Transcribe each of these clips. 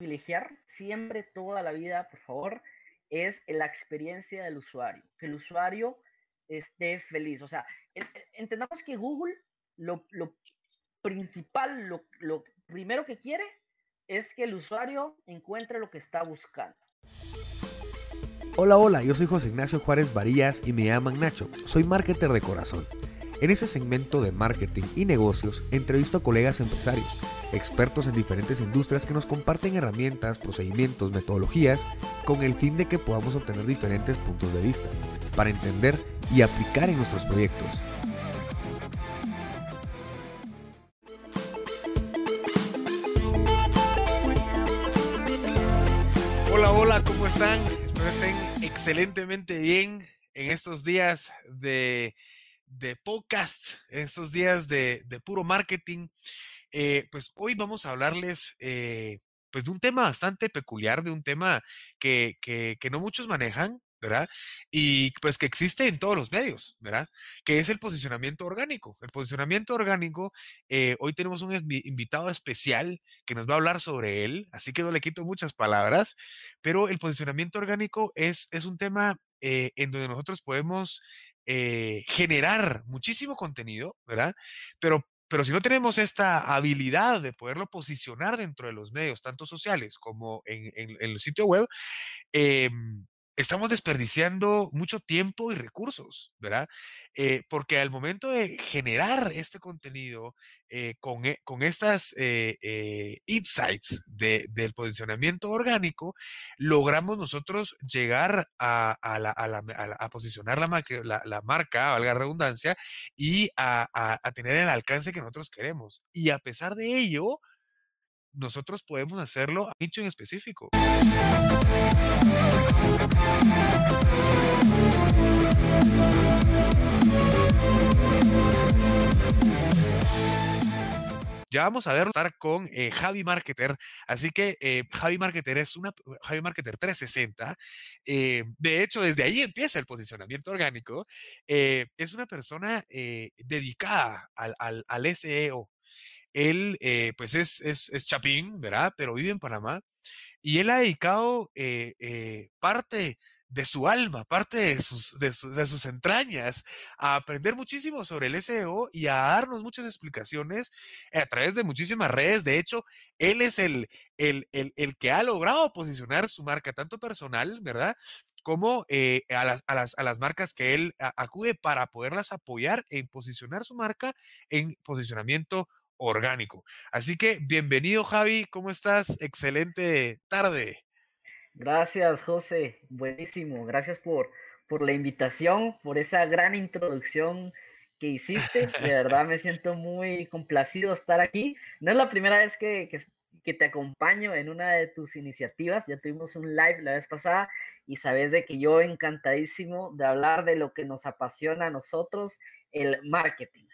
privilegiar siempre, toda la vida, por favor, es la experiencia del usuario, que el usuario esté feliz. O sea, entendamos que Google lo, principal, lo, lo primero que quiere es que el usuario encuentre lo que está buscando. Hola, hola, yo soy José Ignacio Juárez Varillas y me llaman Nacho. Soy marketer de corazón. En ese segmento de marketing y negocios entrevisto a colegas empresarios, expertos en diferentes industrias que nos comparten herramientas, procedimientos, metodologías, con el fin de que podamos obtener diferentes puntos de vista, para entender y aplicar en nuestros proyectos. Hola, hola, ¿cómo están? Espero estén excelentemente bien en estos días de de podcast, estos días de, puro marketing, eh, pues hoy vamos a hablarles eh, pues de un tema bastante peculiar, de un tema que, no muchos manejan, ¿verdad? Y pues que existe en todos los medios, ¿verdad? Que es el posicionamiento orgánico. El posicionamiento orgánico, eh, hoy tenemos un invitado especial que nos va a hablar sobre él, así que no le quito muchas palabras, pero el posicionamiento orgánico es, es un tema en donde nosotros podemos eh, generar muchísimo contenido, ¿verdad? Pero, pero si no tenemos esta habilidad de poderlo posicionar dentro de los medios, tanto sociales como en, en el sitio web, eh, estamos desperdiciando mucho tiempo y recursos, ¿verdad? Eh, porque al momento de generar este contenido eh, con, e, con, estas eh, insights del posicionamiento orgánico, logramos nosotros llegar a, a, posicionar la, la, marca, valga la redundancia, y a, tener el alcance que nosotros queremos. Y a pesar de ello, nosotros podemos hacerlo a nicho en específico. Ya vamos a ver estar con eh, Javi Marketer. Así que eh, Javi Marketer es una Javi Marketer 360. Eh, de hecho, desde ahí empieza el posicionamiento orgánico. es una persona dedicada al, al, al SEO, él, eh, pues, es, es, chapín, ¿verdad? Pero vive en Panamá. Y él ha dedicado eh, eh, parte de su alma, parte de sus, de, sus entrañas, a aprender muchísimo sobre el SEO y a darnos muchas explicaciones a través de muchísimas redes. De hecho, él es el, el, el, que ha logrado posicionar su marca, tanto personal, ¿verdad? como a, las, a, las, a, las, marcas que él acude para poderlas apoyar en posicionar su marca en posicionamiento orgánico. Así que bienvenido Javi, ¿cómo estás? Excelente tarde. Gracias José, buenísimo. Gracias por, por la invitación, por esa gran introducción que hiciste. De verdad me siento muy complacido estar aquí. No es la primera vez que, que, que, te acompaño en una de tus iniciativas. Ya tuvimos un live la vez pasada y sabes de que yo encantadísimo de hablar de lo que nos apasiona a nosotros, el marketing.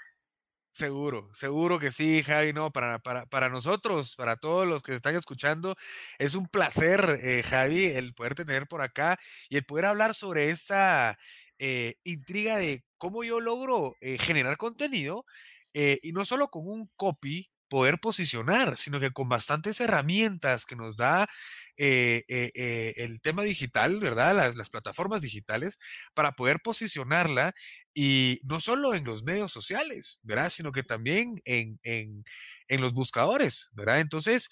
Seguro, seguro que sí, Javi, no, para, para, para nosotros, para todos los que están escuchando, es un placer, eh, Javi, el poder tener por acá y el poder hablar sobre esta eh, intriga de cómo yo logro eh, generar contenido y no solo con un copy poder posicionar, sino que con bastantes herramientas que nos da eh, eh, eh, el tema digital, ¿verdad? Las, plataformas digitales, para poder posicionarla y no solo en los medios sociales, ¿verdad? Sino que también en, en, en los buscadores, ¿verdad? Entonces,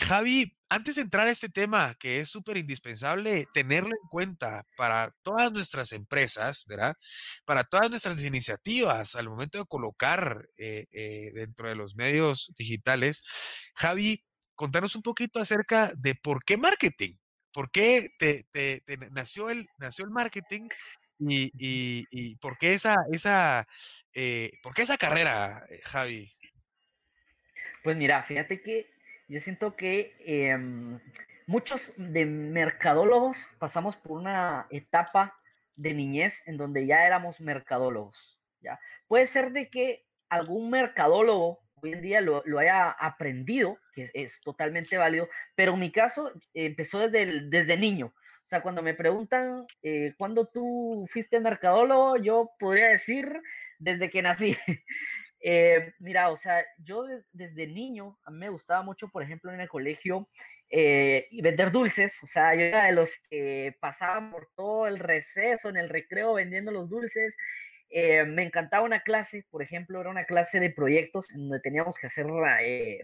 Javi, antes de entrar a este tema, que es súper indispensable tenerlo en cuenta para todas nuestras empresas, ¿verdad? Para todas nuestras iniciativas al momento de colocar dentro de los medios digitales, Javi, contanos un poquito acerca de por qué marketing, por qué te, nació, el, nació el marketing y, por qué esa, esa, eh, por esa carrera, eh, Javi. Pues mira, fíjate que yo siento que em, muchos de mercadólogos pasamos por una etapa de niñez en donde ya éramos mercadólogos. ¿ya? Puede ser de que algún mercadólogo hoy en día lo, haya aprendido, que es, totalmente válido, pero en mi caso empezó desde, desde niño. O sea, cuando me preguntan eh, cuándo tú fuiste mercadólogo, yo podría decir desde que nací. Eh, mira, o sea, yo desde niño, a mí me gustaba mucho, por ejemplo, en el colegio, eh, vender dulces, o sea, yo era de los que pasaban por todo el receso, en el recreo, vendiendo los dulces. Eh, me encantaba una clase, por ejemplo, era una clase de proyectos en donde teníamos que hacer,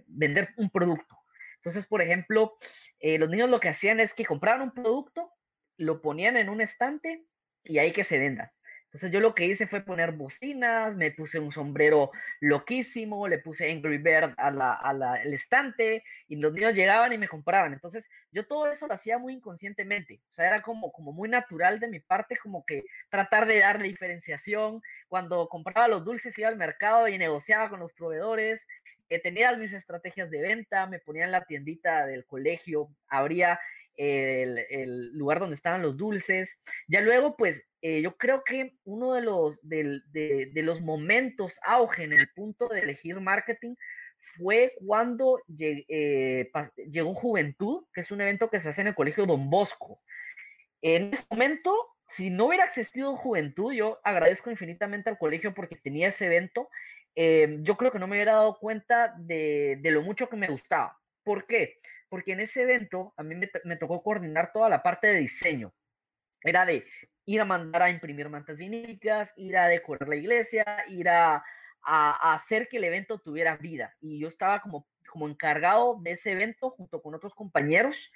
vender un producto. Entonces, por ejemplo, los niños lo que hacían es que compraban un producto, lo ponían en un estante y ahí que se venda. Entonces yo lo que hice fue poner bocinas, me puse un sombrero loquísimo, le puse Angry Bird al estante y los niños llegaban y me compraban. Entonces yo todo eso lo hacía muy inconscientemente, o sea, era como, como muy natural de mi parte, como que tratar de darle diferenciación. Cuando compraba los dulces iba al mercado y negociaba con los proveedores, eh, tenía mis estrategias de venta, me ponía en la tiendita del colegio, abría el, lugar donde estaban los dulces. Ya luego, pues eh, yo creo que uno de los, de, los momentos auge en el punto de elegir marketing fue cuando eh, llegó Juventud, que es un evento que se hace en el Colegio Don Bosco. En ese momento, si no hubiera existido Juventud, yo agradezco infinitamente al colegio porque tenía ese evento. Eh, yo creo que no me hubiera dado cuenta de, de lo mucho que me gustaba. ¿Por qué? porque en ese evento a mí me, tocó coordinar toda la parte de diseño. Era de ir a mandar a imprimir mantas vinílicas, ir a decorar la iglesia, ir a, hacer que el evento tuviera vida. Y yo estaba como, como encargado de ese evento junto con otros compañeros.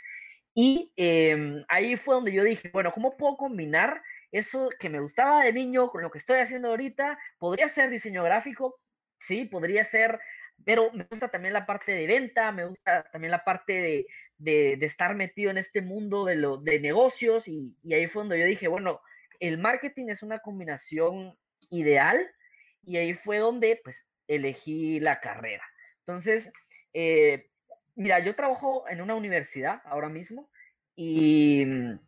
Y em, ahí fue donde yo dije, bueno, ¿cómo puedo combinar eso que me gustaba de niño con lo que estoy haciendo ahorita? ¿Podría ser diseño gráfico? Sí, podría ser pero me gusta también la parte de venta, me gusta también la parte de, estar metido en este mundo de, lo, de negocios y, ahí fue donde yo dije, bueno, el marketing es una combinación ideal y ahí fue donde pues elegí la carrera. Entonces, eh, mira, yo trabajo en una universidad ahora mismo y mm,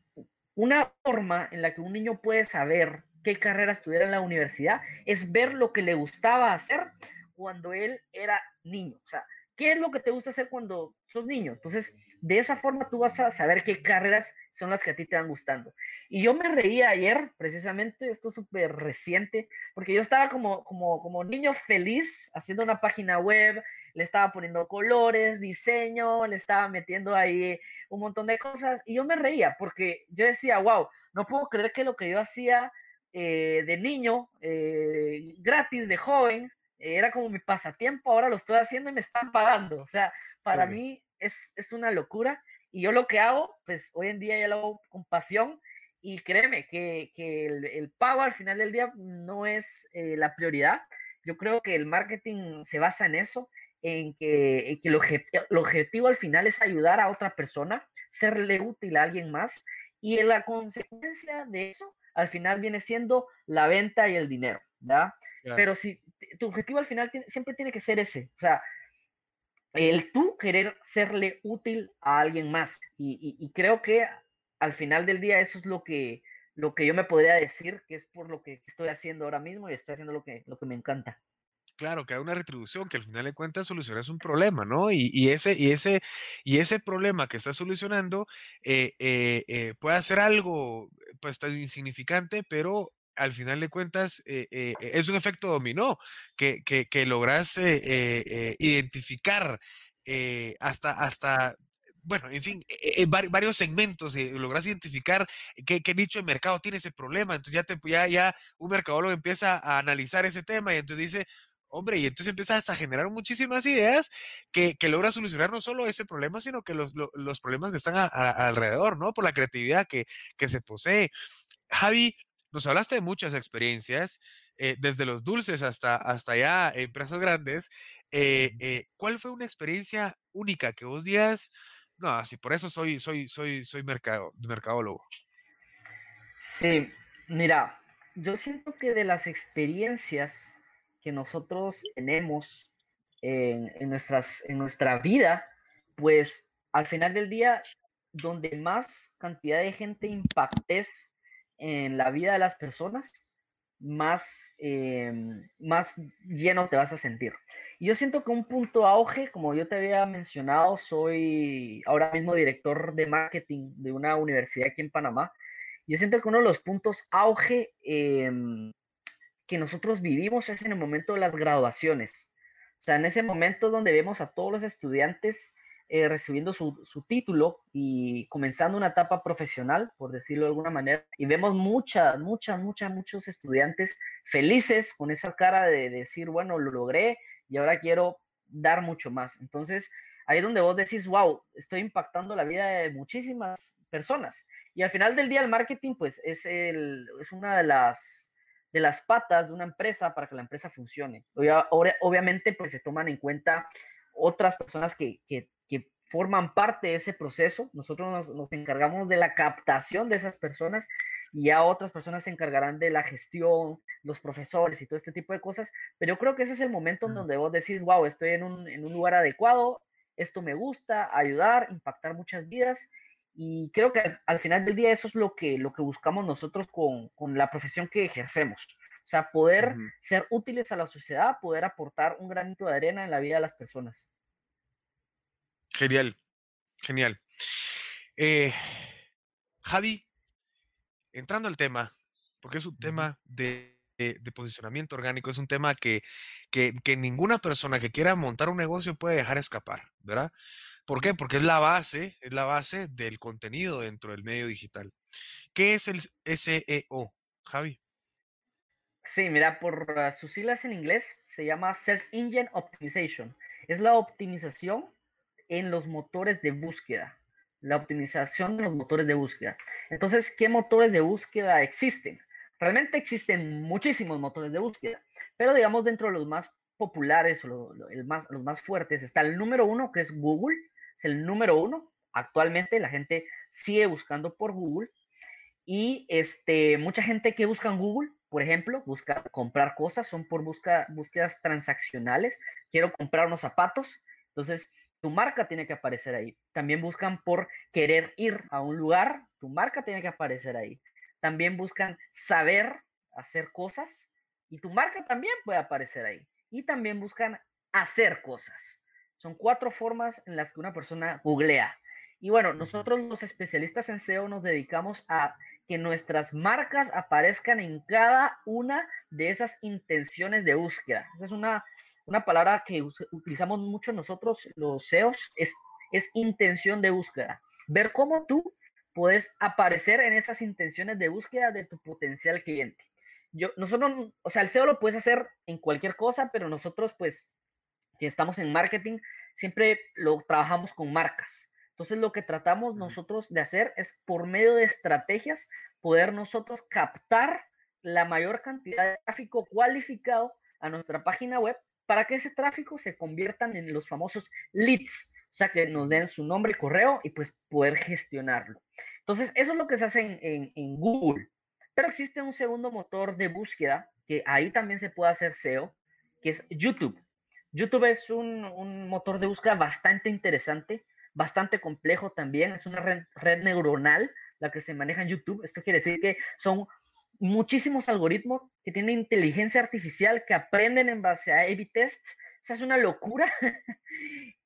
una forma en la que un niño puede saber qué carrera estudiar en la universidad es ver lo que le gustaba hacer cuando él era niño. O sea, ¿qué es lo que te gusta hacer cuando sos niño? Entonces, de esa forma tú vas a saber qué carreras son las que a ti te van gustando. Y yo me reía ayer, precisamente, esto es súper reciente, porque yo estaba como, como, como niño feliz haciendo una página web, le estaba poniendo colores, diseño, le estaba metiendo ahí un montón de cosas, y yo me reía porque yo decía, wow, no puedo creer que lo que yo hacía eh, de niño, eh, gratis, de joven, era como mi pasatiempo, ahora lo estoy haciendo y me están pagando. O sea, para mí es, una locura. Y yo lo que hago, pues hoy en día ya lo hago con pasión. Y créeme que, el, pago al final del día no es eh, la prioridad. Yo creo que el marketing se basa en eso, en que, el, el, objetivo al final es ayudar a otra persona, serle útil a alguien más. Y la consecuencia de eso al final viene siendo la venta y el dinero. Pero si tu objetivo al final siempre tiene que ser ese, o sea, el tú querer serle útil a alguien más. Y, creo que al final del día eso es lo que, lo que yo me podría decir, que es por lo que estoy haciendo ahora mismo y estoy haciendo lo que, lo que me encanta. Claro, que hay una retribución, que al final de cuentas solucionas un problema, ¿no? Y, ese, y, ese, y ese problema que estás solucionando eh, eh, eh, puede ser algo pues tan insignificante, pero al final de cuentas eh, eh, es un efecto dominó que, que, logras eh, identificar hasta, hasta, bueno, en fin, varios segmentos, logras identificar qué, nicho de mercado tiene ese problema. Entonces ya, te, ya, ya un mercadólogo empieza a analizar ese tema y entonces dice, hombre, y entonces empiezas a generar muchísimas ideas que, que logras solucionar no solo ese problema, sino que los, los, problemas que están alrededor, ¿no? Por la creatividad que, que se posee. Javi, nos hablaste de muchas experiencias, eh, desde los dulces hasta, hasta ya empresas grandes. Eh, eh, ¿Cuál fue una experiencia única que vos digas, no, así por eso soy, soy, soy, soy mercado, mercadólogo? Sí, mira, yo siento que de las experiencias que nosotros tenemos en, en, nuestras, en nuestra vida, pues al final del día, donde más cantidad de gente impactes en la vida de las personas, más, em, más lleno te vas a sentir. Y yo siento que un punto auge, como yo te había mencionado, soy ahora mismo director de marketing de una universidad aquí en Panamá. Yo siento que uno de los puntos auge em, que nosotros vivimos es en el momento de las graduaciones. O sea, en ese momento donde vemos a todos los estudiantes eh, recibiendo su, su, título y comenzando una etapa profesional, por decirlo de alguna manera, y vemos muchas, muchas, muchas, muchos estudiantes felices con esa cara de, de decir, bueno, lo logré y ahora quiero dar mucho más. Entonces, ahí es donde vos decís, wow, estoy impactando la vida de muchísimas personas. Y al final del día el marketing, pues, es, el, es una de las, de las patas de una empresa para que la empresa funcione. obviamente, pues, se toman en cuenta otras personas que forman parte de ese proceso. Nosotros nos, nos, encargamos de la captación de esas personas y ya otras personas se encargarán de la gestión, los profesores y todo este tipo de cosas. Pero yo creo que ese es el momento en donde vos decís, wow, estoy en un, en un lugar adecuado, esto me gusta, ayudar, impactar muchas vidas. Y creo que al, final del día eso es lo que, lo que buscamos nosotros con, con la profesión que ejercemos. O sea, poder ser útiles a la sociedad, poder aportar un granito de arena en la vida de las personas. Genial, genial. Eh, Javi, entrando al tema, porque es un tema de, de, posicionamiento orgánico, es un tema que, que, que, ninguna persona que quiera montar un negocio puede dejar escapar, ¿verdad? ¿Por qué? Porque es la base, es la base del contenido dentro del medio digital. ¿Qué es el SEO, Javi? Sí, mira, por sus siglas en inglés se llama Search Engine Optimization. Es la optimización en los motores de búsqueda la optimización de los motores de búsqueda. Entonces, ¿qué motores de búsqueda existen? Realmente existen muchísimos motores de búsqueda, pero digamos dentro de los más populares o el más, los más fuertes está el número uno, que es Google, es el número uno. Actualmente la gente sigue buscando por Google y este, mucha gente que busca en Google, por ejemplo, busca comprar cosas, son por busca, búsquedas transaccionales. Quiero comprar unos zapatos, entonces tu marca tiene que aparecer ahí. También buscan por querer ir a un lugar, tu marca tiene que aparecer ahí. También buscan saber hacer cosas y tu marca también puede aparecer ahí. Y también buscan hacer cosas. Son cuatro formas en las que una persona googlea. Y bueno, nosotros los especialistas en SEO nos dedicamos a que nuestras marcas aparezcan en cada una de esas intenciones de búsqueda. Esa es una una palabra que utilizamos mucho nosotros, los SEOs, es, es intención de búsqueda. Ver cómo tú puedes aparecer en esas intenciones de búsqueda de tu potencial cliente. Yo, nosotros, o sea, el SEO lo puedes hacer en cualquier cosa, pero nosotros, pues, que estamos en marketing, siempre lo trabajamos con marcas. Entonces, lo que tratamos nosotros de hacer es, por medio de estrategias, poder nosotros captar la mayor cantidad de tráfico cualificado a nuestra página web para que ese tráfico se conviertan en los famosos leads, o sea, que nos den su nombre y correo y pues poder gestionarlo. Entonces, eso es lo que se hace en, Google. Pero existe un segundo motor de búsqueda que ahí también se puede hacer SEO, que es YouTube. YouTube es un, un motor de búsqueda bastante interesante, bastante complejo también. Es una red, neuronal la que se maneja en YouTube. Esto quiere decir que son muchísimos algoritmos que tienen inteligencia artificial que aprenden en base a A-B tests. O sea, es una locura.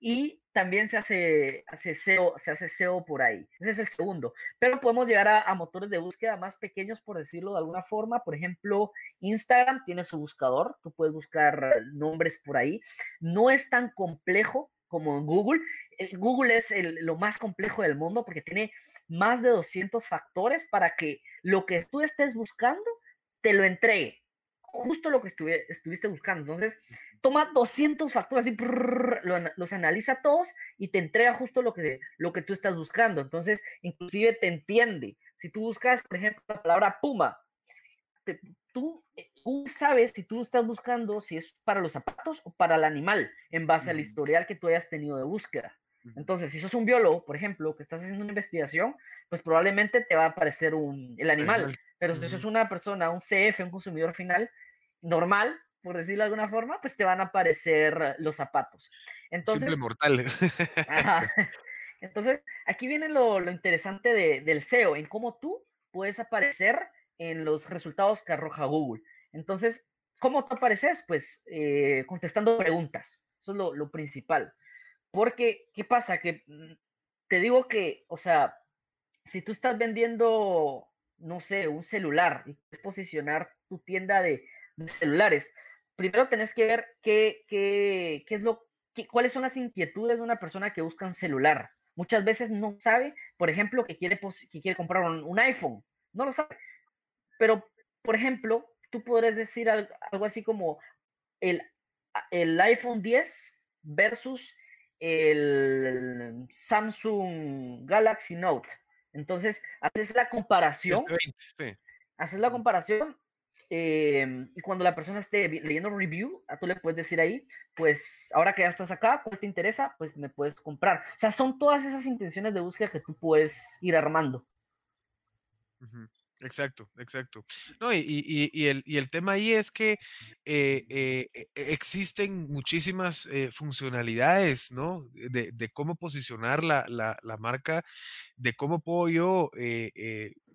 y también se hace, hace SEO, se hace SEO por ahí. Ese es el segundo. Pero podemos llegar a, a, motores de búsqueda más pequeños, por decirlo de alguna forma. Por ejemplo, Instagram tiene su buscador. Tú puedes buscar nombres por ahí. No es tan complejo como en Google. Eh, Google es el, lo más complejo del mundo porque tiene más de 200 factores para que lo que tú estés buscando te lo entregue. Justo lo que estuviste buscando. Entonces, toma 200 factores y los analiza todos y te entrega justo lo que, lo que tú estás buscando. Entonces, inclusive te entiende. Si tú buscas, por ejemplo, la palabra puma, tú, eh, tú, sabes si tú estás buscando si es para los zapatos o para el animal en base al historial que tú hayas tenido de búsqueda. Entonces, si sos un biólogo, por ejemplo, que estás haciendo una investigación, pues probablemente te va a aparecer un, el animal. Pero si sos una persona, un CF, un consumidor final normal, por decirlo de alguna forma, pues te van a aparecer los zapatos. Entonces, Simple mortal. Entonces, aquí viene lo, lo interesante de, del SEO, en cómo tú puedes aparecer en los resultados que arroja Google. Entonces, ¿cómo tú apareces? Pues eh, contestando preguntas. Eso es lo, principal. Porque, ¿qué pasa? Que mm, te digo que, o sea, si tú estás vendiendo, no sé, un celular y puedes posicionar tu tienda de, celulares, primero tenés que ver qué, qué, qué es lo, cuáles son las inquietudes de una persona que busca un celular. Muchas veces no sabe, por ejemplo, que quiere, que quiere comprar un, iPhone. No lo sabe. Pero, por ejemplo, tú podrías decir algo, así como el, el iPhone 10 versus el Samsung Galaxy Note. Entonces, haces la comparación. Haces la comparación em, y cuando la persona esté leyendo review, tú le puedes decir ahí, pues ahora que ya estás acá, ¿cuál te interesa? Pues me puedes comprar. O sea, son todas esas intenciones de búsqueda que tú puedes ir armando. Exacto, exacto. No, y, y, y, el, y, el, tema ahí es que eh, eh, e, existen muchísimas eh, funcionalidades, ¿no? De, de, cómo posicionar la, la, la, marca, de cómo puedo yo,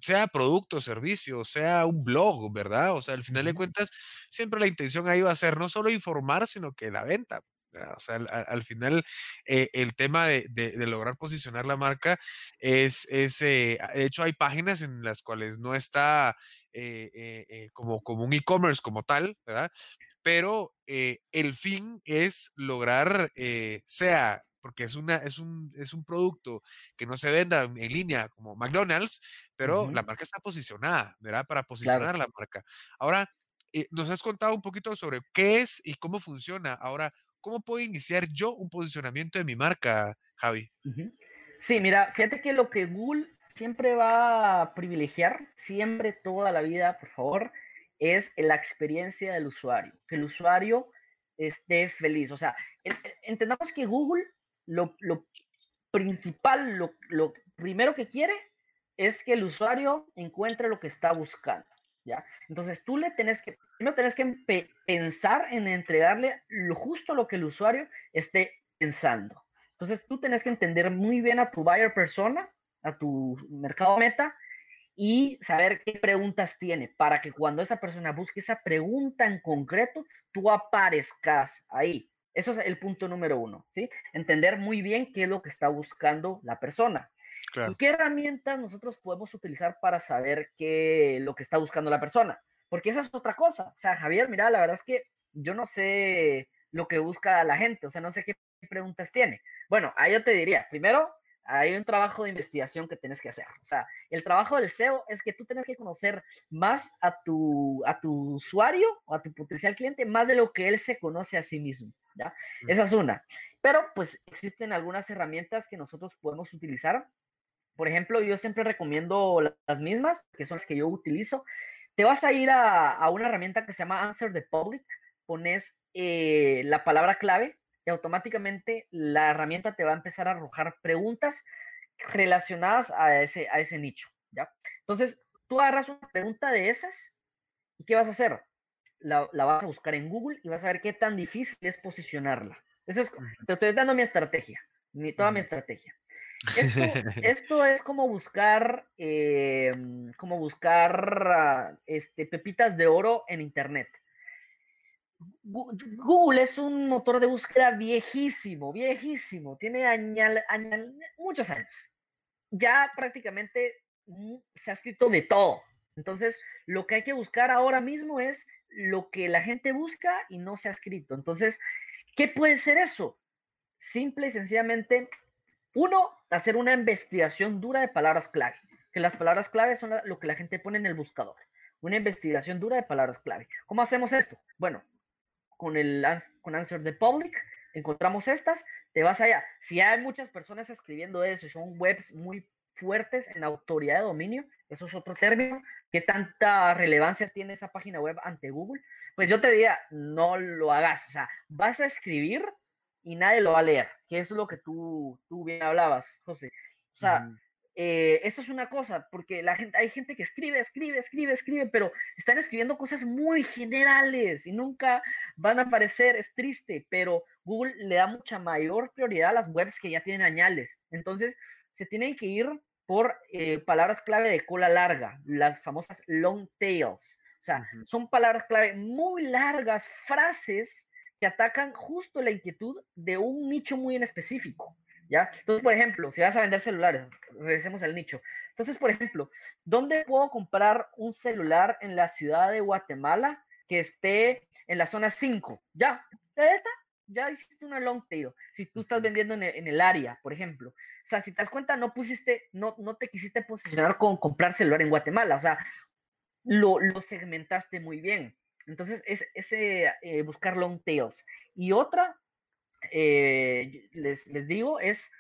sea producto, servicio, sea un blog, ¿verdad? O sea, al final de cuentas, siempre la intención ahí va a ser no solo informar, sino que la venta. O sea, al, final eh, el tema de, lograr posicionar la marca es, es eh, de hecho hay páginas en las cuales no está eh, como, como un e-commerce como tal, ¿verdad? Pero el fin es lograr, sea porque es, una, es, un, es un producto que no se venda en línea como McDonald's, pero la marca está posicionada, ¿verdad? Para posicionar la marca. Ahora, nos has contado un poquito sobre qué es y cómo funciona. Ahora, ¿cómo puedo iniciar yo un posicionamiento de mi marca, Javi? Sí, mira, fíjate que lo que Google siempre va a privilegiar, siempre toda la vida, por favor, es la experiencia del usuario, que el usuario esté feliz. O sea, entendamos que Google lo, principal, lo, primero que quiere es que el usuario encuentre lo que está buscando. Entonces tú le tenés que, que pensar en entregarle lo justo lo que el usuario esté pensando. Entonces tú tenés que entender muy bien a tu buyer persona, a tu mercado meta y saber qué preguntas tiene para que cuando esa persona busque esa pregunta en concreto, tú aparezcas ahí. Eso es el punto número uno, ¿sí? Entender muy bien qué es lo que está buscando la persona. ¿Y qué herramientas nosotros podemos utilizar para saber qué lo que está buscando la persona? Porque esa es otra cosa. O sea, Javier, mira, la verdad es que yo no sé lo que busca la gente, o sea, no sé qué preguntas tiene. Bueno, ahí yo te diría, primero, hay un trabajo de investigación que tienes que hacer. O sea, el trabajo del SEO es que tú tienes que conocer más a tu, a tu usuario o a tu potencial cliente, más de lo que él se conoce a sí mismo. ¿Ya? Esa es una. Pero pues existen algunas herramientas que nosotros podemos utilizar por ejemplo, yo siempre recomiendo las mismas, que son las que yo utilizo. Te vas a ir a, una herramienta que se llama Answer the Public, pones eh, la palabra clave y automáticamente la herramienta te va a empezar a arrojar preguntas relacionadas a ese, a ese nicho, ¿ya? Entonces, tú agarras una pregunta de esas y ¿qué vas a hacer? La, vas a buscar en Google y vas a ver qué tan difícil es posicionarla. Eso es, te estoy dando mi estrategia, mi, toda mi estrategia. Esto, es como buscar, em, como buscar este, pepitas de oro en Internet. Google es un motor de búsqueda viejísimo, viejísimo, tiene muchos años. Ya prácticamente mm, se ha escrito de todo. Entonces, lo que hay que buscar ahora mismo es lo que la gente busca y no se ha escrito. Entonces, ¿qué puede ser eso? Simple y sencillamente uno, hacer una investigación dura de palabras clave, que las palabras clave son lo que la gente pone en el buscador. Una investigación dura de palabras clave. ¿Cómo hacemos esto? Bueno, con el con Answer the Public encontramos estas, te vas allá. Si hay muchas personas escribiendo eso, son webs muy fuertes en autoridad de dominio, eso es otro término, ¿qué tanta relevancia tiene esa página web ante Google? Pues yo te diría, no lo hagas, o sea, vas a escribir y nadie lo va a leer, que es lo que tú, tú bien hablabas, José. O sea, eh, eso es una cosa, porque la gente, hay gente que escribe, escribe, escribe, escribe, pero están escribiendo cosas muy generales y nunca van a aparecer, es triste, pero Google le da mucha mayor prioridad a las webs que ya tienen añales. Entonces, se tienen que ir por eh, palabras clave de cola larga, las famosas long tails. O sea, son palabras clave muy largas, frases atacan justo la inquietud de un nicho muy en específico. ¿Ya? Entonces, por ejemplo, si vas a vender celulares, regresemos al nicho. Entonces, por ejemplo, ¿dónde puedo comprar un celular en la ciudad de Guatemala que esté en la zona 5. Ya, ya está, ya hiciste una long tail. Si tú estás vendiendo en el, área, por ejemplo. O sea, si te das cuenta, no pusiste, no, no te quisiste posicionar con comprar celular en Guatemala. O sea, lo, lo segmentaste muy bien. Entonces, es, ese eh, buscar long tails. Y otra, eh, les, les digo, es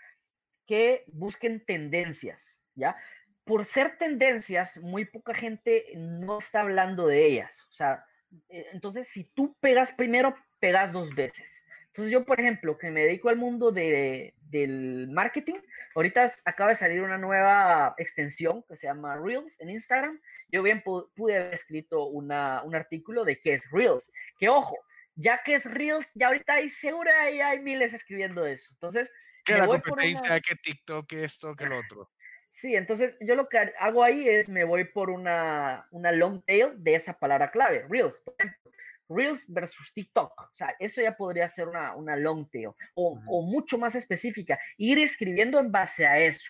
que busquen tendencias, ¿ya? Por ser tendencias, muy poca gente no está hablando de ellas. O sea, eh, entonces si tú pegas primero, pegas dos veces. Entonces yo, por ejemplo, que me dedico al mundo de, del marketing, ahorita acaba de salir una nueva extensión que se llama Reels en Instagram. Yo bien pude haber escrito una, un artículo de qué es Reels. Que ojo, ya que es Reels, ya ahorita hay seguro hay, hay miles escribiendo eso. Entonces, que la competencia, que TikTok, que esto, que lo otro. Sí, entonces yo lo que hago ahí es me voy por una, una long tail de esa palabra clave, Reels. Por ejemplo, Reels versus TikTok. O sea, eso ya podría ser una, una long tail o, o mucho más específica. Ir escribiendo en base a eso.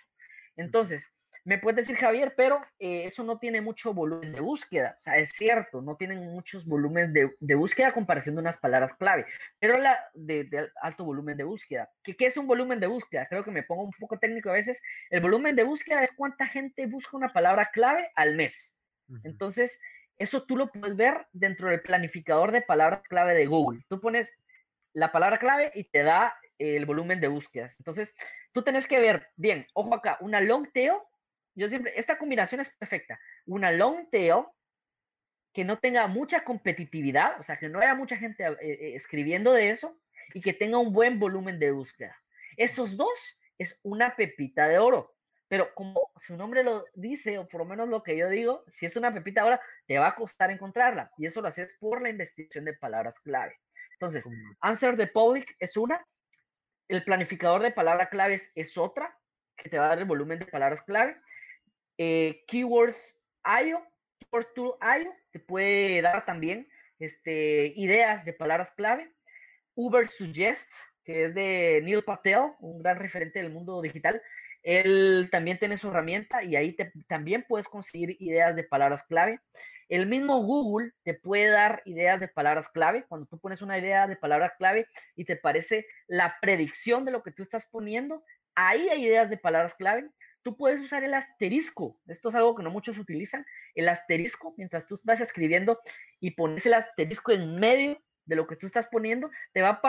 Entonces, me puedes decir, Javier, pero eh, eso no tiene mucho volumen de búsqueda. O sea, es cierto, no tienen muchos volúmenes de, de búsqueda de unas palabras clave, pero la de, alto volumen de búsqueda. ¿Qué, ¿Qué, es un volumen de búsqueda? Creo que me pongo un poco técnico a veces. El volumen de búsqueda es cuánta gente busca una palabra clave al mes. Entonces, eso tú lo puedes ver dentro del planificador de palabras clave de Google. Tú pones la palabra clave y te da el volumen de búsquedas. Entonces, tú tienes que ver, bien, ojo acá, una long tail yo siempre, esta combinación es perfecta. Una long tail que no tenga mucha competitividad, o sea, que no haya mucha gente eh, eh, escribiendo de eso y que tenga un buen volumen de búsqueda. Esos dos es una pepita de oro. Pero como su nombre lo dice, o por lo menos lo que yo digo, si es una pepita oro, te va a costar encontrarla. Y eso lo haces por la investigación de palabras clave. Entonces, Answer the Public es una. El planificador de palabras claves es otra, que te va a dar el volumen de palabras clave. Eh, Keywords IO, Keywords Tool IO, te puede dar también este, ideas de palabras clave. Uber Suggest, que es de Neil Patel, un gran referente del mundo digital. Él también tiene su herramienta y ahí también puedes conseguir ideas de palabras clave. El mismo Google te puede dar ideas de palabras clave. Cuando tú pones una idea de palabras clave y te parece la predicción de lo que tú estás poniendo, ahí hay ideas de palabras clave tú puedes usar el asterisco. Esto es algo que no muchos utilizan. El asterisco, mientras tú vas escribiendo y pones el asterisco en medio de lo que tú estás poniendo, te, va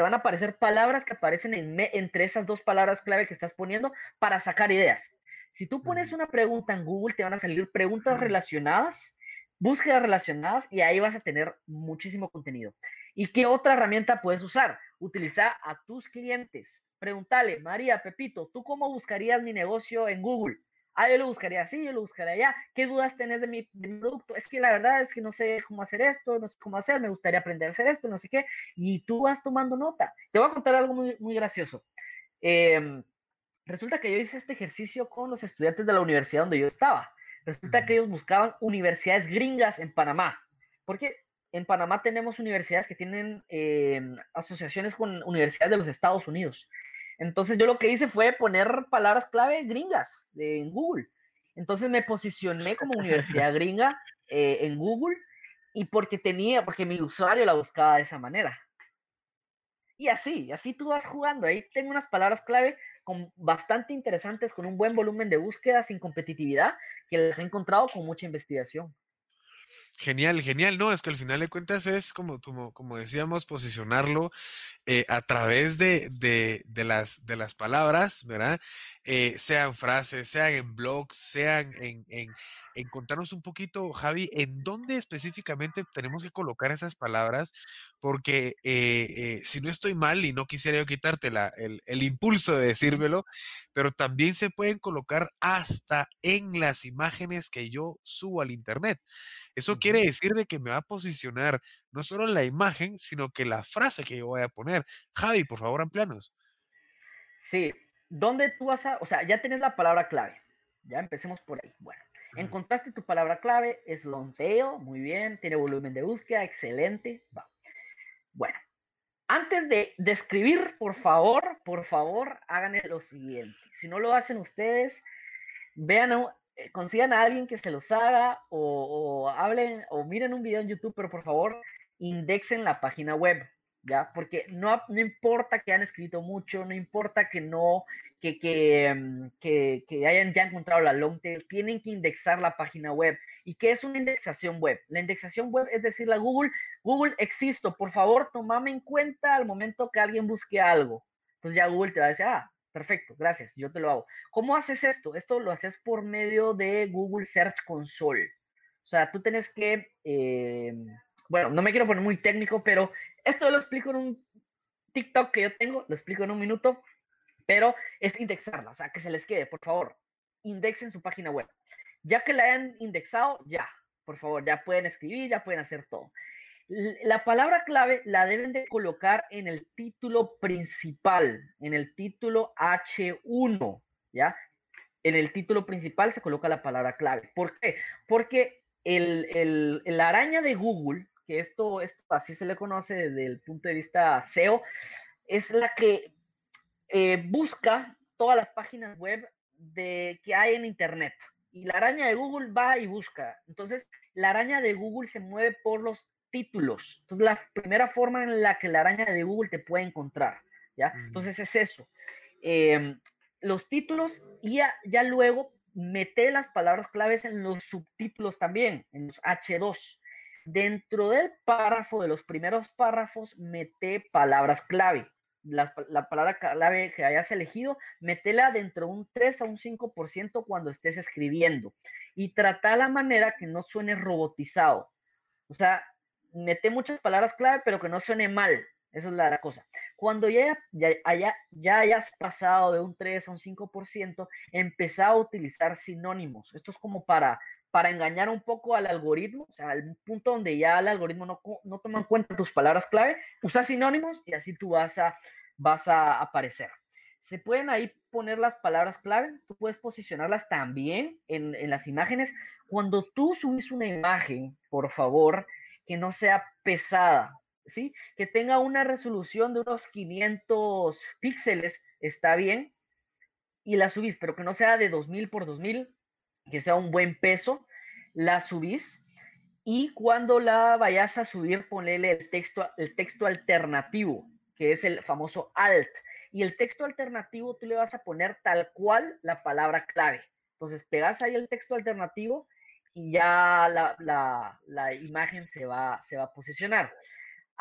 te van a aparecer palabras que aparecen entre esas dos palabras clave que estás poniendo para sacar ideas. Si tú pones una pregunta en Google, te van a salir preguntas relacionadas, búsquedas relacionadas y ahí vas a tener muchísimo contenido. ¿Y qué otra herramienta puedes usar? Utilizar a tus clientes Pregúntale, María, Pepito, ¿tú cómo buscarías mi negocio en Google? Ah, yo lo buscaría así, yo lo buscaría allá. ¿Qué dudas tenés de mi, producto? Es que la verdad es que no sé cómo hacer esto, no sé cómo hacer, me gustaría aprender a hacer esto, no sé qué. Y tú vas tomando nota. Te voy a contar algo muy, muy gracioso. Em, resulta que yo hice este ejercicio con los estudiantes de la universidad donde yo estaba. Resulta que ellos buscaban universidades gringas en Panamá. Porque en Panamá tenemos universidades que tienen em, asociaciones con universidades de los Estados Unidos. Entonces yo lo que hice fue poner palabras clave gringas en Google. Entonces me posicioné como universidad gringa eh, en Google y porque tenía, porque mi usuario la buscaba de esa manera. Y así, así tú vas jugando. Ahí tengo unas palabras clave con, bastante interesantes, con un buen volumen de búsqueda, sin competitividad, que las he encontrado con mucha investigación. Genial, genial. No, es que al final de cuentas es como, como, como decíamos, posicionarlo eh, a través de, de, de, las, de las palabras, ¿verdad? Eh, sean frases, sean en blogs, sean en, en, en, contarnos un poquito, Javi, en dónde específicamente tenemos que colocar esas palabras, porque eh, si no estoy mal y no quisiera yo quitarte la, el, el impulso de decírmelo, pero también se pueden colocar hasta en las imágenes que yo subo al Internet. Eso quiere decir de que me va a posicionar no solo la imagen, sino que la frase que yo voy a poner. Javi, por favor, amplianos. Sí, ¿dónde tú vas a, o sea, ya tienes la palabra clave. Ya empecemos por ahí. Bueno, encontraste tu palabra clave, es long tail, muy bien, tiene volumen de búsqueda, excelente. Va. Bueno, antes de, de escribir, por favor, por favor, hagan lo siguiente. Si no lo hacen ustedes, vean consigan a alguien que se los haga o, hablen o miren un video en YouTube, pero por favor indexen la página web. ¿ya? Porque no, no importa que hayan escrito mucho, no importa que no, que, que, mm, que, que, hayan ya encontrado la long tail, tienen que indexar la página web. ¿Y qué es una indexación web? La indexación web es decir, la Google, Google existo, por favor, tomame en cuenta al momento que alguien busque algo. Entonces ya Google te va a decir, ah, perfecto, gracias, yo te lo hago. ¿Cómo haces esto? Esto lo haces por medio de Google Search Console. O sea, tú tienes que... Eh, bueno, no me quiero poner muy técnico, pero esto lo explico en un TikTok que yo tengo, lo explico en un minuto, pero es indexarla, o sea, que se les quede, por favor, indexen su página web. Ya que la hayan indexado, ya, por favor, ya pueden escribir, ya pueden hacer todo. La palabra clave la deben de colocar en el título principal, en el título H1, ¿ya? En el título principal se coloca la palabra clave. ¿Por qué? Porque el, el, la araña de Google que esto, esto así se le conoce desde el punto de vista SEO, es la que eh, busca todas las páginas web de, que hay en Internet. Y la araña de Google va y busca. Entonces, la araña de Google se mueve por los títulos. Entonces, la primera forma en la que la araña de Google te puede encontrar. ¿ya? Entonces, es eso. Em, los títulos y ya, ya luego mete las palabras claves en los subtítulos también, en los H2. Dentro del párrafo, de los primeros párrafos, mete palabras clave. la palabra clave que hayas elegido, metela dentro de un 3 a un 5% cuando estés escribiendo. Y trata la manera que no suene robotizado. O sea, mete muchas palabras clave, pero que no suene mal. Esa es la, cosa. Cuando ya, ya, ya, hayas pasado de un 3 a un 5%, empezá a utilizar sinónimos. Esto es como para para engañar un poco al algoritmo, o sea, al punto donde ya el algoritmo no, no toma en cuenta tus palabras clave, usa sinónimos y así tú vas a, vas a aparecer. Se pueden ahí poner las palabras clave, tú puedes posicionarlas también en, en las imágenes. Cuando tú subes una imagen, por favor, que no sea pesada, ¿sí? Que tenga una resolución de unos 500 píxeles, está bien, y la subís, pero que no sea de 2000 por 2000 que sea un buen peso, la subís y cuando la vayas a subir, ponele el texto, el texto alternativo, que es el famoso alt. Y el texto alternativo tú le vas a poner tal cual la palabra clave. Entonces pegas ahí el texto alternativo y ya la, la, la imagen se va, se va a posicionar.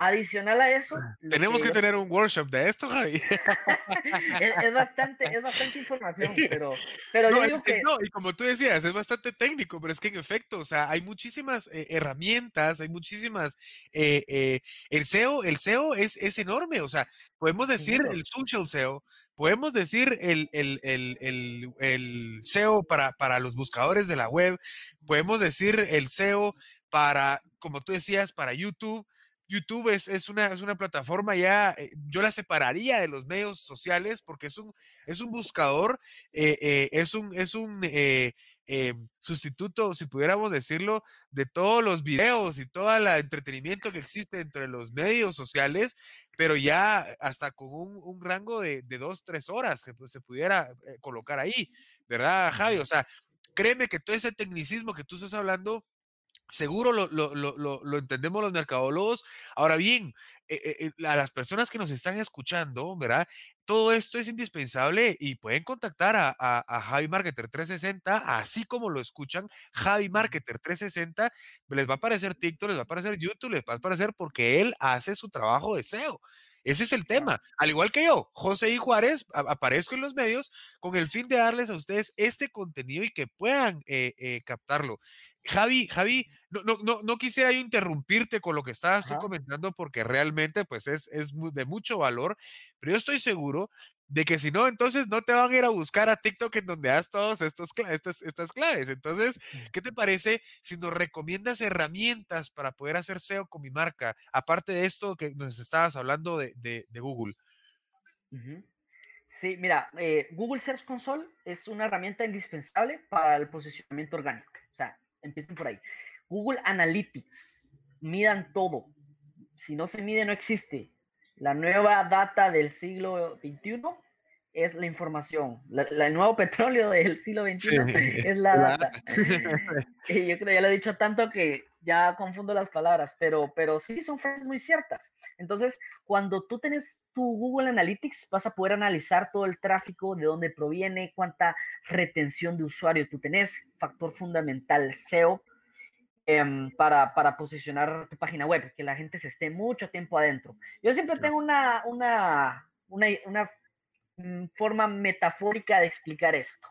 Adicional a eso. Ah, tenemos que, tener un workshop de esto, Javi. es, bastante, es bastante información, pero, pero yo digo que. No, y como tú decías, es bastante técnico, pero es que en efecto, o sea, hay muchísimas eh, herramientas, hay muchísimas. Eh, eh, el SEO, el SEO es, es enorme, o sea, podemos decir el social SEO, podemos decir el, el, el, el SEO para, para los buscadores de la web, podemos decir el SEO para, como tú decías, para YouTube YouTube es, es, una, es una plataforma ya, eh, yo la separaría de los medios sociales porque es un, es un buscador, eh, eh, es un, es un sustituto, si pudiéramos decirlo, de todos los videos y todo el entretenimiento que existe entre los medios sociales, pero ya hasta con un, un rango de, de, dos, tres horas que pues, se pudiera colocar ahí, ¿verdad, Javi? O sea, créeme que todo ese tecnicismo que tú estás hablando Seguro lo, lo, lo, lo, entendemos los mercadólogos. Ahora bien, eh, eh, a las personas que nos están escuchando, ¿verdad? Todo esto es indispensable y pueden contactar a, a, Javi Marketer 360, así como lo escuchan, Javi Marketer 360, les va a aparecer TikTok, les va a aparecer YouTube, les va a aparecer porque él hace su trabajo de SEO. Ese es el tema. Al igual que yo, José y Juárez, aparezco en los medios con el fin de darles a ustedes este contenido y que puedan eh, captarlo. Javi, Javi, no, no, no, no quisiera yo interrumpirte con lo que estabas tú comentando porque realmente pues es, es de mucho valor, pero yo estoy seguro de que si no, entonces no te van a ir a buscar a TikTok en donde das todas estas, estas, claves. Entonces, ¿qué te parece si nos recomiendas herramientas para poder hacer SEO con mi marca? Aparte de esto que nos estabas hablando de, de, Google. Sí, mira, eh, Google Search Console es una herramienta indispensable para el posicionamiento orgánico. O sea, empiecen por ahí. Google Analytics, midan todo. Si no se mide, no existe. La nueva data del siglo XXI es la información. el nuevo petróleo del siglo XXI es la data. y yo creo, que ya lo he dicho tanto que ya confundo las palabras, pero, pero sí son frases muy ciertas. Entonces, cuando tú tienes tu Google Analytics, vas a poder analizar todo el tráfico, de dónde proviene, cuánta retención de usuario tú tenés, factor fundamental SEO. Em, para, para, posicionar tu página web, que la gente se esté mucho tiempo adentro. Yo siempre tengo una, una, una, una Mm, forma metafórica de explicar esto.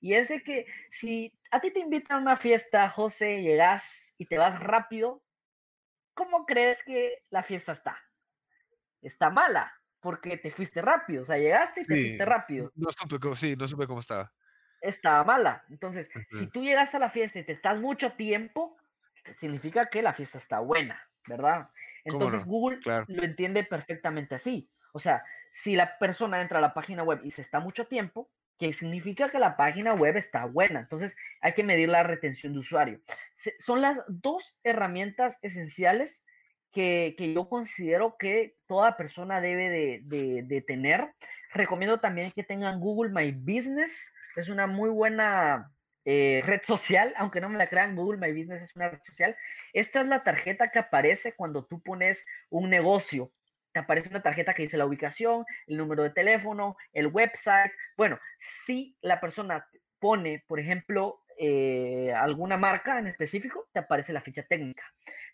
Y es de que si a ti te invitan a una fiesta, José, llegas y te vas rápido, ¿cómo crees que la fiesta está? Está mala, porque te fuiste rápido, o sea, llegaste y te fuiste rápido. No supe cómo, sí, no supe cómo estaba. Estaba mala. Entonces, si tú llegas a la fiesta y te estás mucho tiempo, significa que la fiesta está buena, ¿verdad? Entonces Google lo entiende perfectamente así. O sea, si la persona entra a la página web y se está mucho tiempo, que significa que la página web está buena. Entonces hay que medir la retención de usuario. son las dos herramientas esenciales que, yo considero que toda persona debe de, tener. Recomiendo también que tengan Google My Business. Es una muy buena eh, red social, aunque no me la crean, Google My Business es una red social. Esta es la tarjeta que aparece cuando tú pones un negocio te aparece una tarjeta que dice la ubicación, el número de teléfono, el website. Bueno, si la persona pone, por ejemplo, eh, alguna marca en específico, te aparece la ficha técnica.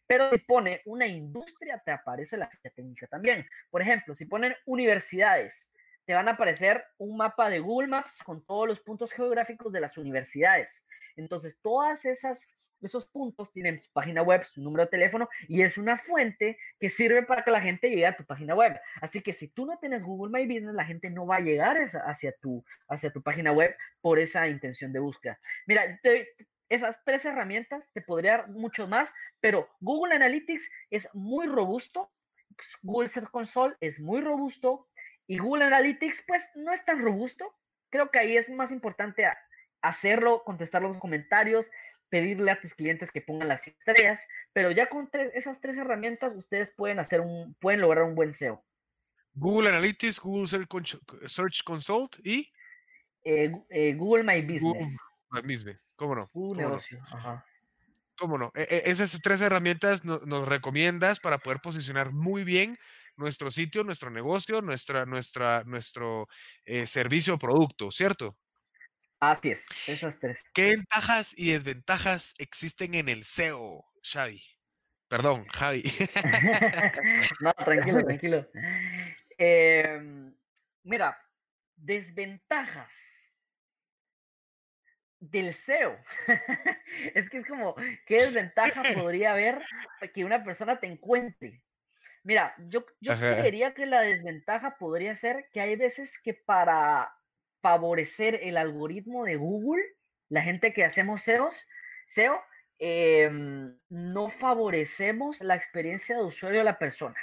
Pero si pone una industria, te aparece la ficha técnica también. Por ejemplo, si ponen universidades, te van a aparecer un mapa de Google Maps con todos los puntos geográficos de las universidades. Entonces, todas esas esos puntos tienen su página web, su número de teléfono y es una fuente que sirve para que la gente llegue a tu página web. Así que si tú no tienes Google My Business, la gente no va a llegar hacia tu, hacia tu página web por esa intención de búsqueda. Mira, esas tres herramientas te podría dar mucho más, pero Google Analytics es muy robusto, Google Search Console es muy robusto y Google Analytics pues no es tan robusto. Creo que ahí es más importante hacerlo, contestar los comentarios, pedirle a tus clientes que pongan las estrellas, pero ya con esas tres herramientas ustedes pueden hacer un, pueden lograr un buen SEO. Google Analytics, Google Search Console y eh, eh, Google My Business. Google My Business, ¿cómo no? Google Negocio, ajá. ¿Cómo no? E, e, esas tres herramientas nos recomiendas para poder posicionar muy bien nuestro sitio, nuestro negocio, nuestra, nuestra, nuestro eh, servicio o producto, ¿cierto? Así es, esas tres. ¿Qué ventajas y desventajas existen en el SEO, Xavi? Perdón, Javi. no, tranquilo, tranquilo. Em, mira, desventajas del SEO. es que es como, ¿qué desventaja podría haber que una persona te encuentre? Mira, yo, yo creería que la desventaja podría ser que hay veces que para favorecer el algoritmo de Google, la gente que hacemos SEOs, SEO, em, no favorecemos la experiencia de usuario de la persona.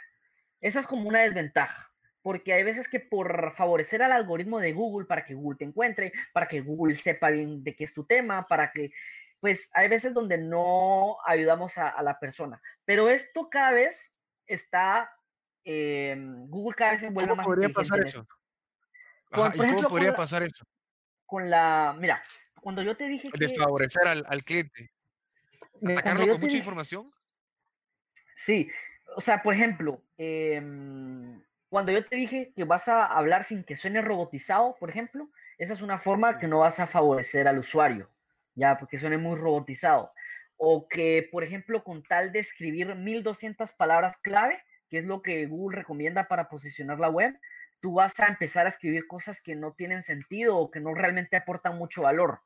Esa es como una desventaja, porque hay veces que por favorecer al algoritmo de Google para que Google te encuentre, para que Google sepa bien de qué es tu tema, para que, pues hay veces donde no ayudamos a, la persona. Pero esto cada vez está, em, Google cada vez se vuelve más podría pasar eso? cómo podría pasar eso? Con la, mira, cuando yo te dije que... Desfavorecer al, al cliente. ¿Atacarlo con mucha información? Sí, o sea, por ejemplo, em, cuando yo te dije que vas a hablar sin que suene robotizado, por ejemplo, esa es una forma que no vas a favorecer al usuario, ya, porque suene muy robotizado. O que, por ejemplo, con tal de escribir 1200 palabras clave, que es lo que Google recomienda para posicionar la web, tú vas a empezar a escribir cosas que no tienen sentido o que no realmente aportan mucho valor.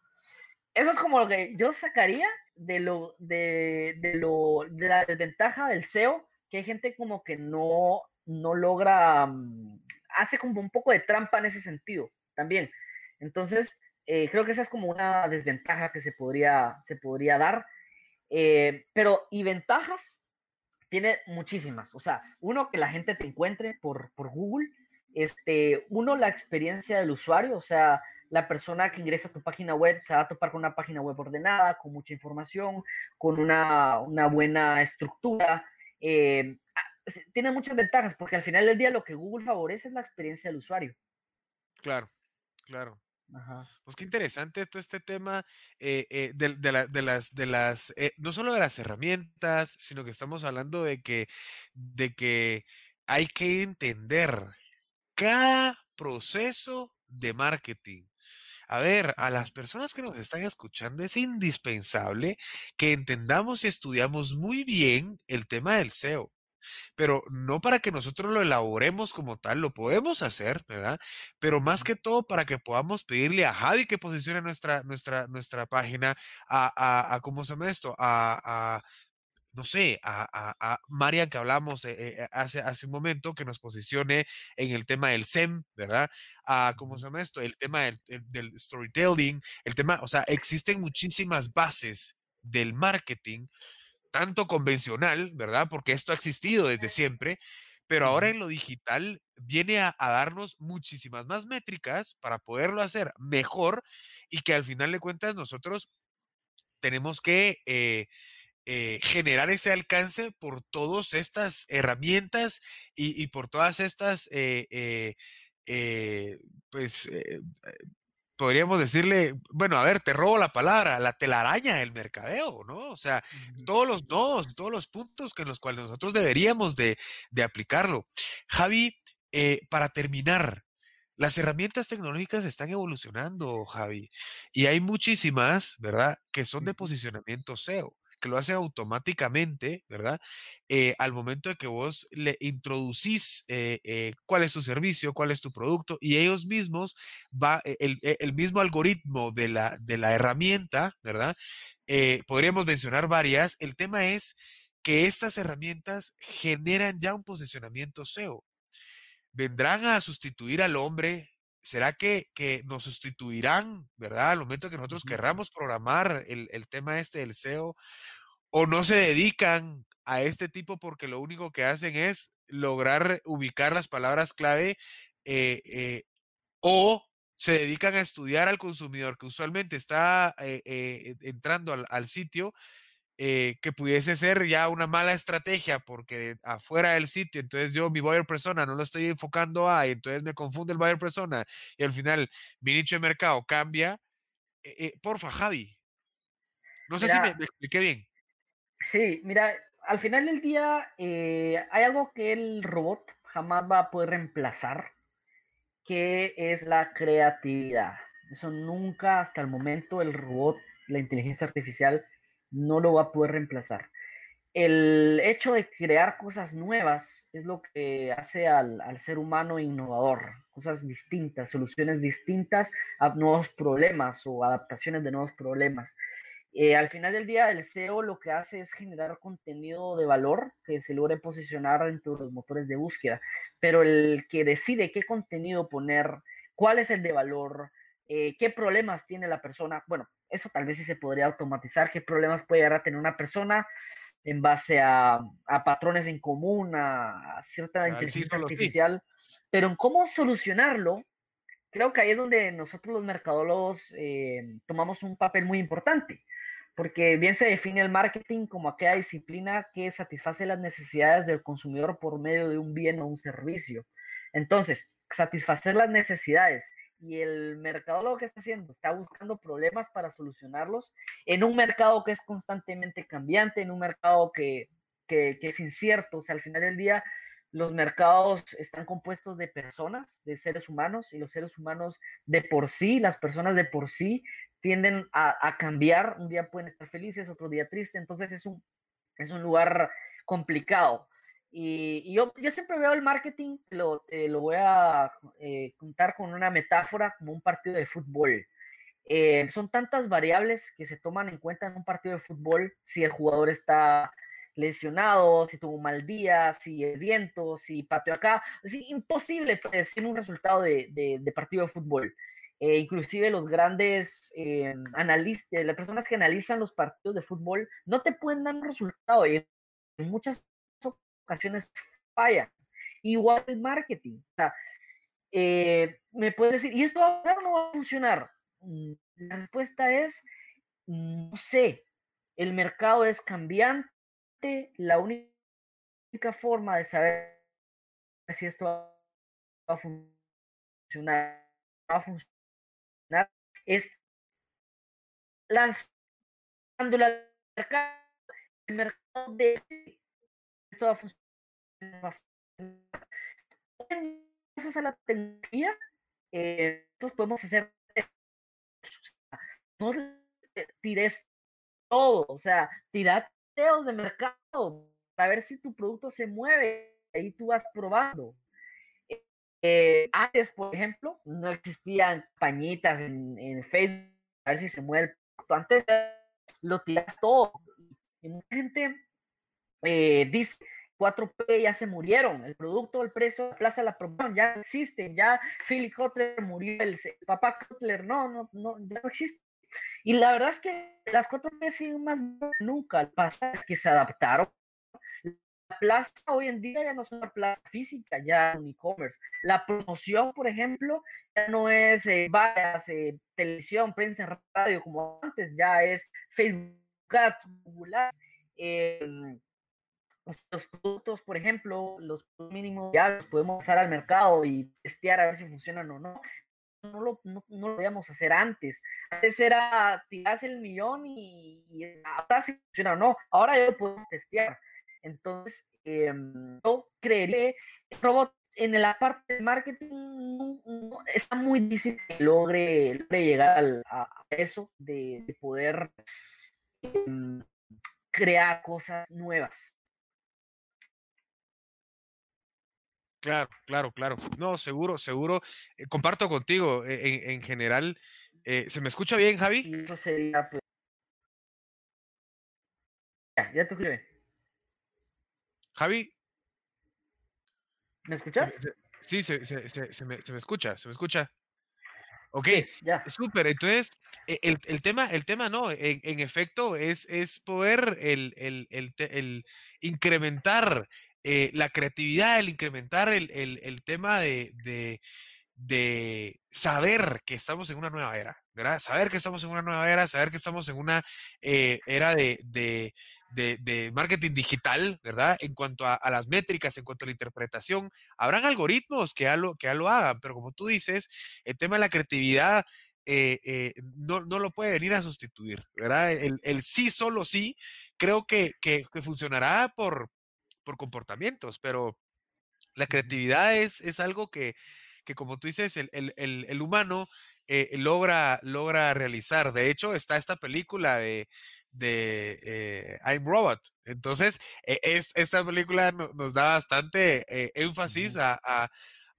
Eso es como lo que yo sacaría de lo de, lo de la desventaja del SEO, que hay gente como que no no logra mm, hace como un poco de trampa en ese sentido también. Entonces, eh, creo que esa es como una desventaja que se podría, se podría dar. Eh, pero, y ventajas, tiene muchísimas. O sea, uno, que la gente te encuentre por, por Google este, uno, la experiencia del usuario, o sea, la persona que ingresa a tu página web se va a topar con una página web ordenada, con mucha información, con una, buena estructura. Eh, ah, tiene muchas ventajas porque al final del día lo que Google favorece es la experiencia del usuario. Claro, claro. Pues qué interesante todo este tema eh, eh, de, de, las, de las eh, no solo de las herramientas, sino que estamos hablando de que, de que hay que entender cada proceso de marketing. A ver, a las personas que nos están escuchando es indispensable que entendamos y estudiamos muy bien el tema del SEO pero no para que nosotros lo elaboremos como tal, lo podemos hacer, ¿verdad? Pero más que todo para que podamos pedirle a Javi que posicione nuestra, nuestra, nuestra página, a, a, ¿cómo se llama esto? A, no sé, a, a, Marian que hablamos eh, eh, hace, hace un momento, que nos posicione en el tema del SEM, ¿verdad? A, ¿cómo se llama esto? El tema del, del storytelling, el tema, o sea, existen muchísimas bases del marketing tanto convencional, ¿verdad? Porque esto ha existido desde siempre, pero ahora en lo digital viene a, darnos muchísimas más métricas para poderlo hacer mejor y que al final de cuentas nosotros tenemos que eh, eh, generar ese alcance por todas estas herramientas y, por todas estas, eh, pues, podríamos decirle, bueno, a ver, te robo la palabra, la telaraña del mercadeo, ¿no? O sea, todos los nodos, todos los puntos que en los cuales nosotros deberíamos de, aplicarlo. Javi, eh, para terminar, las herramientas tecnológicas están evolucionando, Javi, y hay muchísimas, ¿verdad?, que son de posicionamiento SEO que lo hace automáticamente, ¿verdad? Eh, al momento de que vos le introducís eh, eh, cuál es tu servicio, cuál es tu producto, y ellos mismos, va, el, el mismo algoritmo de la, de la herramienta, ¿verdad? podríamos mencionar varias. El tema es que estas herramientas generan ya un posicionamiento SEO. ¿Vendrán a sustituir al hombre ¿será que, que, nos sustituirán, verdad? Al momento que nosotros querramos programar el, el, tema este del SEO, o no se dedican a este tipo porque lo único que hacen es lograr ubicar las palabras clave eh, eh, o se dedican a estudiar al consumidor que usualmente está eh, entrando al, sitio que pudiese ser ya una mala estrategia porque afuera del sitio, entonces yo mi buyer persona no lo estoy enfocando a, entonces me confunde el buyer persona y al final mi nicho de mercado cambia. porfa, Javi. No sé si me expliqué bien. Sí, mira, al final del día eh, hay algo que el robot jamás va a poder reemplazar, que es la creatividad. Eso nunca, hasta el momento, el robot, la inteligencia artificial, no lo va a poder reemplazar. El hecho de crear cosas nuevas es lo que hace al, al ser humano innovador, cosas distintas, soluciones distintas a nuevos problemas o adaptaciones de nuevos problemas. Eh, al final del día, el SEO lo que hace es generar contenido de valor que se logre posicionar dentro de los motores de búsqueda, pero el que decide qué contenido poner, cuál es el de valor, eh, qué problemas tiene la persona, bueno, eso tal vez sí se podría automatizar, qué problemas puede llegar a tener una persona en base a, patrones en común, a, cierta inteligencia artificial, pero en cómo solucionarlo, creo que ahí es donde nosotros los mercadólogos eh, tomamos un papel muy importante porque bien se define el marketing como aquella disciplina que satisface las necesidades del consumidor por medio de un bien o un servicio. Entonces, satisfacer las necesidades y el mercado lo que está haciendo, está buscando problemas para solucionarlos en un mercado que es constantemente cambiante, en un mercado que, que, que es incierto, o sea, al final del día los mercados están compuestos de personas, de seres humanos, y los seres humanos de por sí, las personas de por sí, tienden a, cambiar. Un día pueden estar felices, otro día tristes, entonces es un, es un lugar complicado. Y, yo, yo, siempre veo el marketing, lo, lo voy a eh, contar con una metáfora como un partido de fútbol. Eh, son tantas variables que se toman en cuenta en un partido de fútbol si el jugador está lesionado, si tuvo un mal día, si el viento, si pateó acá. Es imposible predecir un resultado de, de, partido de fútbol. Eh, inclusive los grandes eh, analistas, las personas que analizan los partidos de fútbol, no te pueden dar un resultado y en muchas ocasiones falla. Igual el marketing. O sea, eh, me puedes decir, ¿y esto ahora no va a funcionar? Mm, la respuesta es, mm, no sé, el mercado es cambiante la única forma de saber si esto va a funcionar va a funcionar es lanzando al mercado. El mercado de esto va a funcionar. Gracias a la tecnología, eh, nosotros podemos hacer. No tires todo, o sea, tirar de mercado para ver si tu producto se mueve. Ahí tú vas probando. Eh, antes, por ejemplo, no existían pañitas en, Facebook a ver si se mueve el producto. Antes lo tiras todo. Y mucha gente eh, dice, 4P ya se murieron, el producto, el precio, la plaza, la promoción ya no existen, ya Philip Kotler murió, el, papá Kotler no, no, no, ya no existe. Y la verdad es que las 4P siguen más nunca, pasa que se adaptaron plaza hoy en día ya no es una plaza física, ya es un e-commerce. La promoción, por ejemplo, ya no es eh, eh, televisión, prensa, radio como antes, ya es Facebook Ads, Google Ads. Em, los productos, por ejemplo, los mínimos ya los podemos pasar al mercado y testear a ver si funcionan o no. No lo, no, lo podíamos hacer antes. Antes era tirarse el millón y, y hasta si funciona o no. Ahora ya lo podemos testear. Entonces, em, yo creería que el robot en la parte de marketing está muy difícil que logre, llegar a eso de, poder em, crear cosas nuevas. Claro, claro, claro. No, seguro, seguro. Eh, comparto contigo. E, en, general, eh, ¿se me escucha bien, Javi? eso sería, pues... Ya, ya te escuché. Javi. ¿Me escuchas? sí, se, me, escucha, se me escucha. Ok, ya. súper. Entonces, e, el, tema, el tema no, en, efecto, es, es poder el, el, incrementar eh, la creatividad, el incrementar el, tema de, de, saber que estamos en una nueva era, ¿verdad? Saber que estamos en una nueva era, saber que estamos en una eh, era de, de, marketing digital, ¿verdad? En cuanto a, las métricas, en cuanto a la interpretación, habrán algoritmos que ya lo, que lo hagan, pero como tú dices, el tema de la creatividad eh, eh, no, lo puede venir a sustituir, ¿verdad? El, sí, solo sí, creo que, funcionará por, por comportamientos, pero la creatividad es, es algo que, como tú dices, el, humano eh, logra, logra realizar. De hecho, está esta película de, de eh, I'm Robot. Entonces, e, es, esta película nos da bastante eh, énfasis a,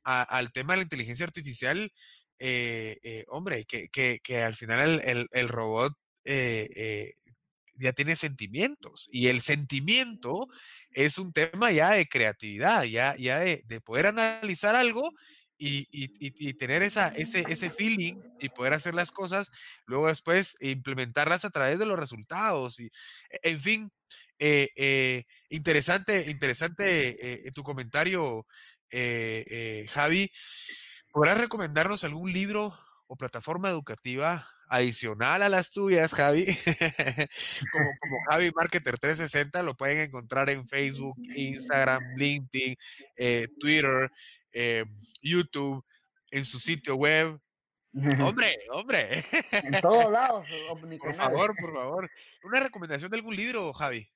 al tema de la inteligencia artificial. Eh, hombre, que, que, al final el, el, robot ya tiene sentimientos y el sentimiento es un tema ya de creatividad, ya, ya de, de poder analizar algo y, tener esa, ese, ese feeling y poder hacer las cosas, luego después implementarlas a través de los resultados. Y, en fin, eh, eh, interesante, interesante eh, tu comentario, Javi. ¿Podrás recomendarnos algún libro o plataforma educativa adicional a las tuyas, Javi? como, como Javi Marketer 360, lo pueden encontrar en Facebook, Instagram, LinkedIn, Twitter. Eh, YouTube, en su sitio web. Hombre, hombre. En todos lados. Por favor, por favor. ¿Una recomendación de algún libro, Javi?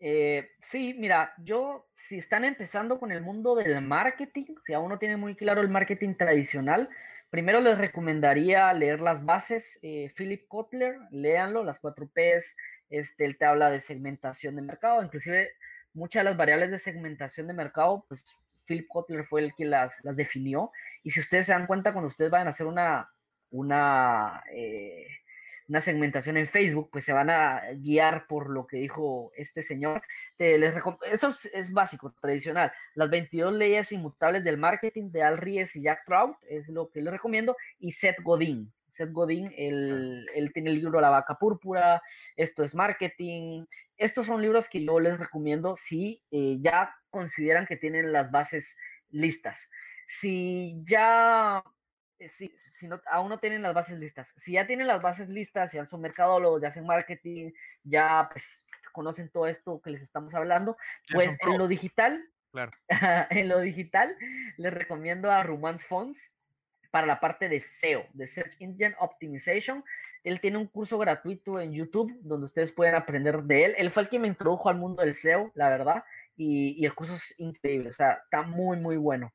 Eh, sí, mira, yo, si están empezando con el mundo del marketing, si aún no tienen muy claro el marketing tradicional, primero les recomendaría leer las bases. Eh, Philip Kotler, léanlo, las cuatro P's. Este, él te habla de segmentación de mercado, inclusive muchas de las variables de segmentación de mercado, pues Philip Kotler fue el que las, las definió. Y si ustedes se dan cuenta, cuando ustedes van a hacer una, una, eh, una segmentación en Facebook, pues se van a guiar por lo que dijo este señor. les Esto es, básico, tradicional. Las 22 leyes inmutables del marketing de Al Ries y Jack Trout es lo que les recomiendo. Y Seth Godin. Seth Godin, él, él tiene el libro La vaca púrpura, esto es marketing, estos son libros que yo les recomiendo si eh, ya consideran que tienen las bases listas. Si ya, eh, si, no, aún no tienen las bases listas, si ya tienen las bases listas, ya son mercadólogos, ya hacen marketing, ya pues conocen todo esto que les estamos hablando, pues en lo digital, en lo digital les recomiendo a Romance Fonts para la parte de SEO, de Search Engine Optimization. Él tiene un curso gratuito en YouTube donde ustedes pueden aprender de él. Él fue el que me introdujo al mundo del SEO, la verdad, y, el curso es increíble, o sea, está muy, muy bueno.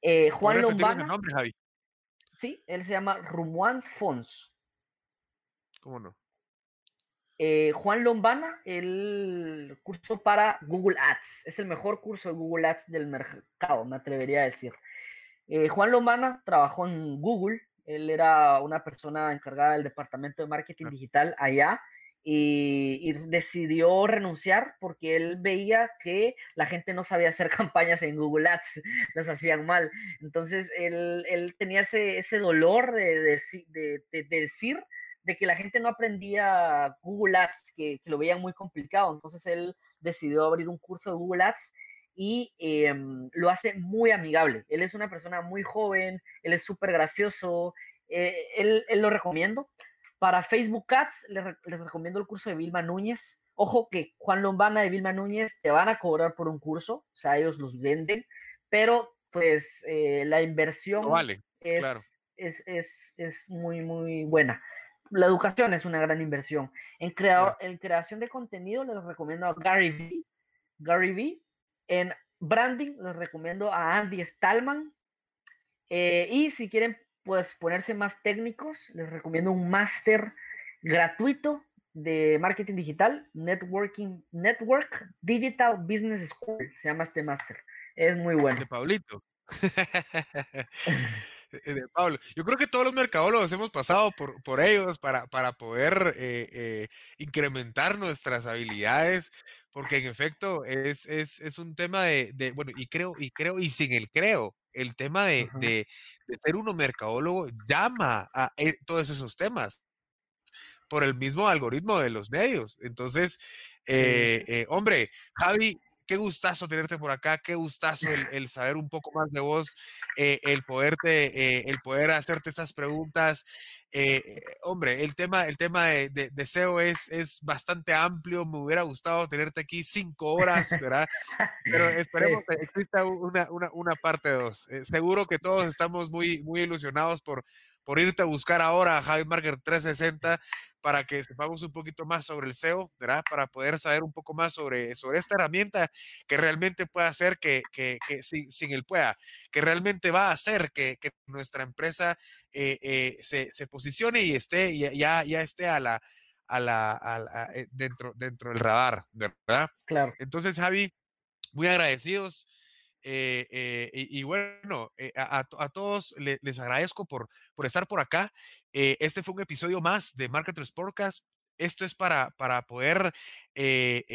Eh, Juan Lombana. Nombre, Javi? Sí, él se llama Rumuans Fons. ¿Cómo no? Eh, Juan Lombana, el curso para Google Ads. Es el mejor curso de Google Ads del mercado, me atrevería a decir. Eh, Juan Lombana trabajó en Google. Él era una persona encargada del departamento de marketing digital allá y, decidió renunciar porque él veía que la gente no sabía hacer campañas en Google Ads, las hacían mal. Entonces él, tenía ese, dolor de, de, decir de que la gente no aprendía Google Ads, que, lo veían muy complicado. Entonces él decidió abrir un curso de Google Ads y em, lo hace muy amigable. Él es una persona muy joven, él es súper gracioso, eh, él, lo recomiendo. Para Facebook Ads les, les, recomiendo el curso de Vilma Núñez. Ojo que Juan Lombana de Vilma Núñez te van a cobrar por un curso, o sea, ellos los venden, pero pues eh, la inversión vale, es, es, es, es, muy, muy buena la educación es una gran inversión. En, creador, en creación de contenido les recomiendo a Gary Vee. Gary Vee. En branding les recomiendo a Andy Stallman. Eh, y si quieren pues ponerse más técnicos, les recomiendo un máster gratuito de marketing digital, Networking Network Digital Business School. Se llama este máster. Es muy bueno. De Paulito. Eh, de Pablo. Yo creo que todos los mercadólogos hemos pasado por, por ellos para, para poder eh, eh, incrementar nuestras habilidades, porque en efecto es, es, es un tema de, de, bueno, y creo, y creo, y sin el creo, el tema de, de, de ser uno mercadólogo llama a todos esos temas por el mismo algoritmo de los medios. Entonces, hombre, Javi, qué gustazo tenerte por acá, qué gustazo el, saber un poco más de vos, eh, el poderte, eh, el poder hacerte estas preguntas. Eh, hombre, el tema, el tema de, de, SEO es, es bastante amplio, me hubiera gustado tenerte aquí cinco horas, ¿verdad? Pero esperemos que exista una, una, una parte dos. seguro que todos estamos muy, muy ilusionados por, por irte a buscar ahora a Javi Marker 360 para que sepamos un poquito más sobre el SEO, ¿verdad? Para poder saber un poco más sobre, sobre esta herramienta que realmente puede hacer que, que, que sin, sin, él pueda, que realmente va a hacer que, que nuestra empresa eh, eh, se, se, posicione y esté, ya, ya esté a la, a la, a eh, dentro, dentro del radar, ¿verdad? Claro. Entonces, Javi, muy agradecidos. Eh, eh, y, bueno, eh, a, todos les agradezco por, por estar por acá. este fue un episodio más de Marketers Podcast. Esto es para, para poder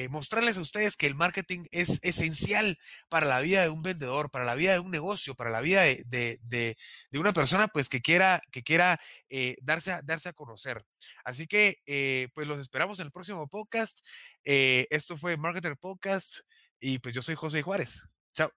mostrarles a ustedes que el marketing es esencial para la vida de un vendedor, para la vida de un negocio, para la vida de, de, de, una persona pues que quiera, que quiera darse, a, darse a conocer. Así que pues los esperamos en el próximo podcast. esto fue Marketer Podcast y pues yo soy José Juárez. Ciao.